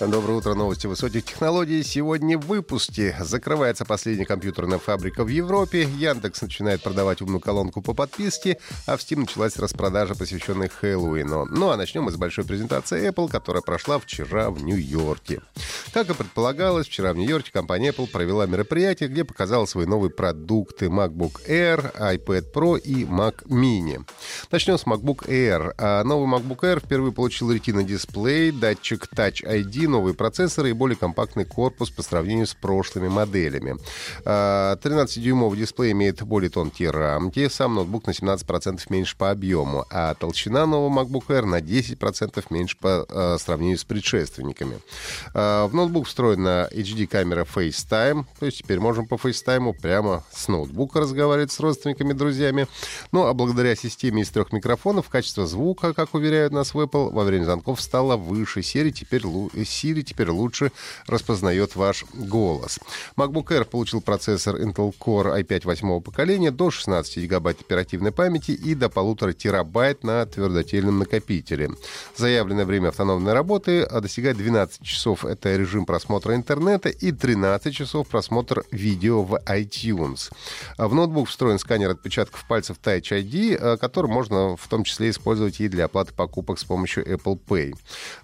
Доброе утро, новости высоких технологий. Сегодня в выпуске закрывается последняя компьютерная фабрика в Европе, Яндекс начинает продавать умную колонку по подписке, а в Steam началась распродажа, посвященная Хэллоуину. Ну а начнем мы с большой презентации Apple, которая прошла вчера в Нью-Йорке. Как и предполагалось, вчера в Нью-Йорке компания Apple провела мероприятие, где показала свои новые продукты MacBook Air, iPad Pro и Mac Mini. Начнем с MacBook Air. А новый MacBook Air впервые получил Retina дисплей, датчик Touch ID, новые процессоры и более компактный корпус по сравнению с прошлыми моделями. 13-дюймовый а, дисплей имеет более тонкие рамки, сам ноутбук на 17% меньше по объему, а толщина нового MacBook Air на 10% меньше по а, сравнению с предшественниками. А, в ноутбук встроена HD-камера FaceTime, то есть теперь можем по FaceTime прямо с ноутбука разговаривать с родственниками, друзьями. Ну, а благодаря системе из трех микрофонов качество звука, как уверяют нас в Apple, во время звонков стало выше. Серии теперь Siri теперь лучше распознает ваш голос. MacBook Air получил процессор Intel Core i5 восьмого поколения до 16 гигабайт оперативной памяти и до полутора терабайт на твердотельном накопителе. Заявленное время автономной работы достигает 12 часов. Это режим просмотра интернета и 13 часов просмотр видео в iTunes. В ноутбук встроен сканер отпечатков пальцев Touch ID, который можно в том числе использовать и для оплаты покупок с помощью Apple Pay.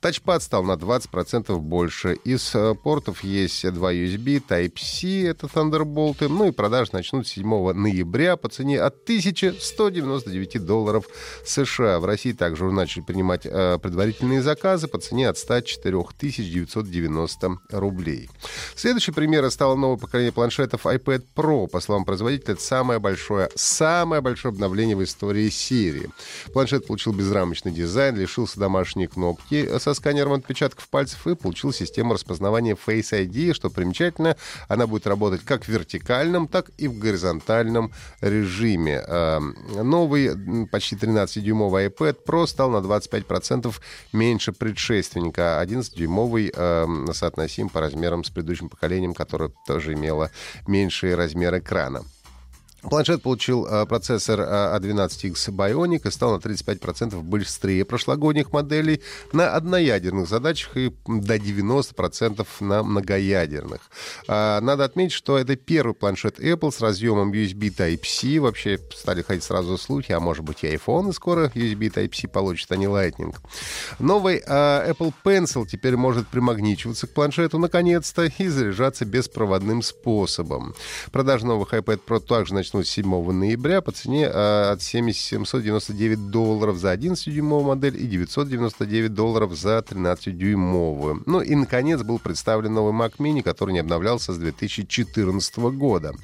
Тачпад стал на 20% портов больше. Из э, портов есть два USB, Type-C, это Thunderbolt, ну и продажи начнут 7 ноября по цене от 1199 долларов США. В России также уже начали принимать э, предварительные заказы по цене от 104 990 рублей. Следующий пример стало новое поколение планшетов iPad Pro. По словам производителя, это самое большое, самое большое обновление в истории серии. Планшет получил безрамочный дизайн, лишился домашней кнопки со сканером отпечатков пальцев и получил систему распознавания Face ID. Что примечательно, она будет работать как в вертикальном, так и в горизонтальном режиме. А, новый почти 13-дюймовый iPad Pro стал на 25% меньше предшественника. 11-дюймовый а, соотносим по размерам с предыдущим поколением, которое тоже имело меньший размер экрана. Планшет получил э, процессор э, A12X Bionic и стал на 35% быстрее прошлогодних моделей на одноядерных задачах и до 90% на многоядерных. Э, надо отметить, что это первый планшет Apple с разъемом USB Type-C. Вообще стали ходить сразу слухи, а может быть и iPhone скоро USB Type-C получит, а не Lightning. Новый э, Apple Pencil теперь может примагничиваться к планшету наконец-то и заряжаться беспроводным способом. Продажа новых iPad Pro также начнут начнут 7 ноября по цене а, от 799 долларов за 11-дюймовую модель и 999 долларов за 13-дюймовую. Ну и, наконец, был представлен новый Mac Mini, который не обновлялся с 2014 года.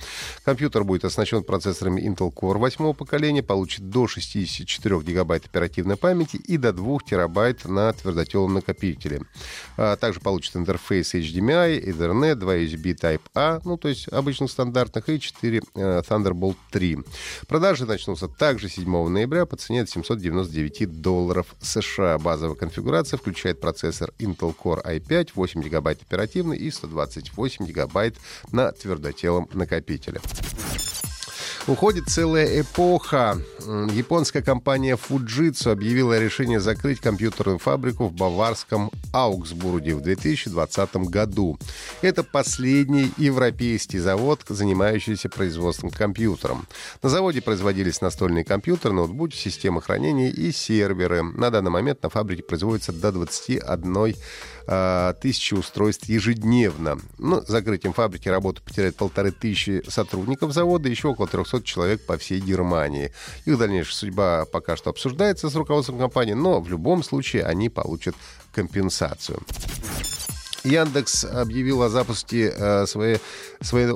Компьютер будет оснащен процессорами Intel Core 8 поколения, получит до 64 гигабайт оперативной памяти и до 2 терабайт на твердотелом накопителе. А, также получит интерфейс HDMI, Ethernet, 2 USB Type-A, ну то есть обычных стандартных, и 4 э, Thunderbolt Thunderbolt 3. Продажи начнутся также 7 ноября по цене от 799 долларов США. Базовая конфигурация включает процессор Intel Core i5, 8 гигабайт оперативный и 128 гигабайт на твердотелом накопителе. Уходит целая эпоха. Японская компания Fujitsu объявила решение закрыть компьютерную фабрику в баварском Аугсбурге в 2020 году. Это последний европейский завод, занимающийся производством компьютеров. На заводе производились настольные компьютеры, ноутбуки, системы хранения и серверы. На данный момент на фабрике производится до 21 э, тысячи устройств ежедневно. Ну, закрытием фабрики работу потеряет полторы тысячи сотрудников завода, еще около 300 человек по всей Германии. Их дальнейшая судьба пока что обсуждается с руководством компании, но в любом случае они получат компенсацию. Яндекс объявил о запуске э, своей, своей,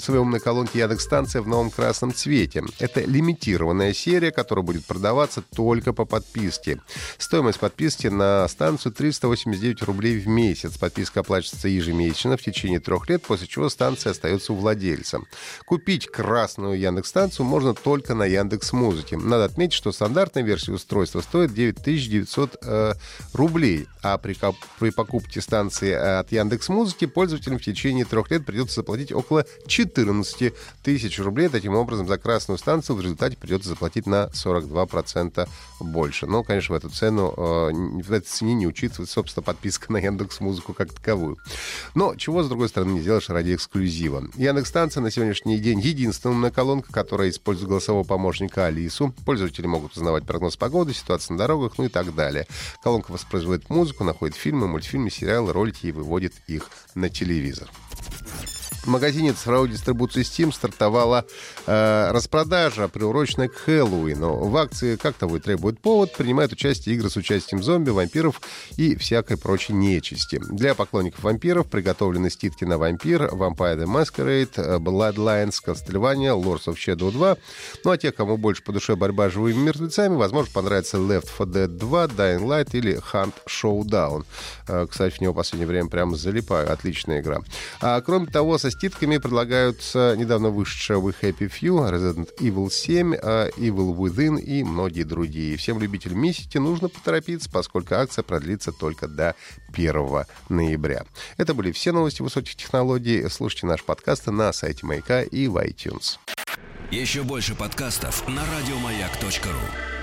своей умной колонки Яндекс станция в новом красном цвете. Это лимитированная серия, которая будет продаваться только по подписке. Стоимость подписки на станцию 389 рублей в месяц. Подписка оплачивается ежемесячно в течение трех лет, после чего станция остается у владельца. Купить красную Яндекс станцию можно только на Яндекс Музыке. Надо отметить, что стандартная версия устройства стоит 9900 э, рублей, а при, при покупке станции станции от Яндекс Музыки пользователям в течение трех лет придется заплатить около 14 тысяч рублей. Таким образом, за красную станцию в результате придется заплатить на 42% больше. Но, конечно, в эту цену, э, в этой цене не учитывается, собственно, подписка на Яндекс Музыку как таковую. Но чего, с другой стороны, не сделаешь ради эксклюзива. Яндекс станция на сегодняшний день единственная колонка, которая использует голосового помощника Алису. Пользователи могут узнавать прогноз погоды, ситуацию на дорогах, ну и так далее. Колонка воспроизводит музыку, находит фильмы, мультфильмы, сериалы, ролики ролики и выводит их на телевизор. В магазине цифровой дистрибуции Steam стартовала э, распродажа, приуроченная к Хэллоуину. В акции «Как того и требует повод» принимают участие игры с участием зомби, вампиров и всякой прочей нечисти. Для поклонников вампиров приготовлены ститки на вампир, Vampire the Masquerade, Bloodlines, Castlevania, Lords of Shadow 2. Ну а те, кому больше по душе борьба с живыми мертвецами, возможно, понравится Left 4 Dead 2, Dying Light или Hunt Showdown. Э, кстати, в него в последнее время прямо залипаю. Отличная игра. А, кроме того, со скидками предлагаются недавно вышедшие Happy Few, Resident Evil 7, а, Evil Within и многие другие. Всем любителям Мисити нужно поторопиться, поскольку акция продлится только до 1 ноября. Это были все новости высоких технологий. Слушайте наш подкаст на сайте Маяка и в iTunes. Еще больше подкастов на радиомаяк.ру